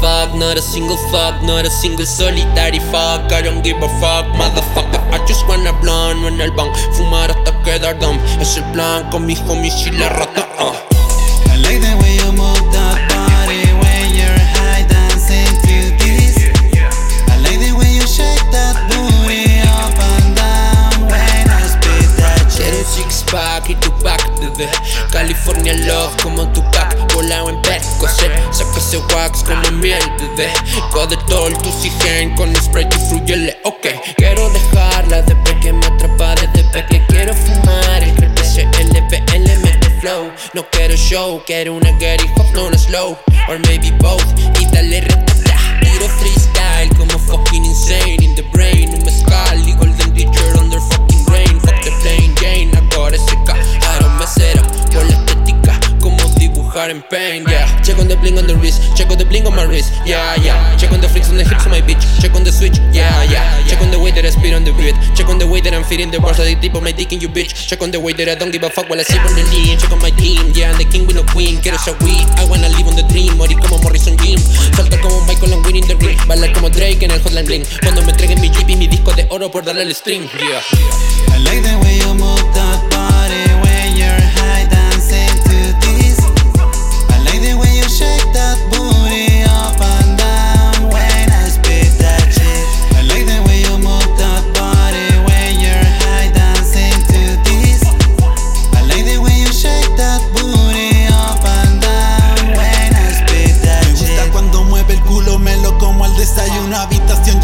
fuck, not a single fuck, not a single solitary fuck. I don't give a fuck, motherfucker. I just wanna blonde en el bank, fumar hasta quedar dumb. Es el plan con mis homies y la rata. Uh. I like the way you move that body when you're high dancing to this. I like the way you shake that booty up and down when I spit that Quiero shit. six pack y tu pack, bebé. California love como tu pack. Ese wax como miel, bebé. Codetol, tu cigen con spray y fruyele, ok. Quiero dejarla desde que me atrapa desde que quiero fumar. El LBL mete flow. No quiero show, quiero una Gary Hop, no una slow. Or maybe both, y dale retata. Tiro freestyle como fucking insane in the brain. Un mezcal y golden teacher Check on the bling on the wrist, check on the bling on my wrist, yeah, yeah. Check on the flicks on the hips of my bitch, check on the switch, yeah, yeah. Check on the way that I spit on the beat, check on the way that I'm feeding the bars deep on my dick in you bitch. Check on the way that I don't give a fuck while I sip on the lean. Check on my team, yeah, I'm the king with no queen. Quiero esa weed, I wanna live on the dream. Morir como Morrison Jim, salta como Michael and winning the ring. Bailar como Drake en el Hotline Bling. Cuando me entreguen mi jeep y mi disco de oro por darle el string, yeah. I like the way you move that habitación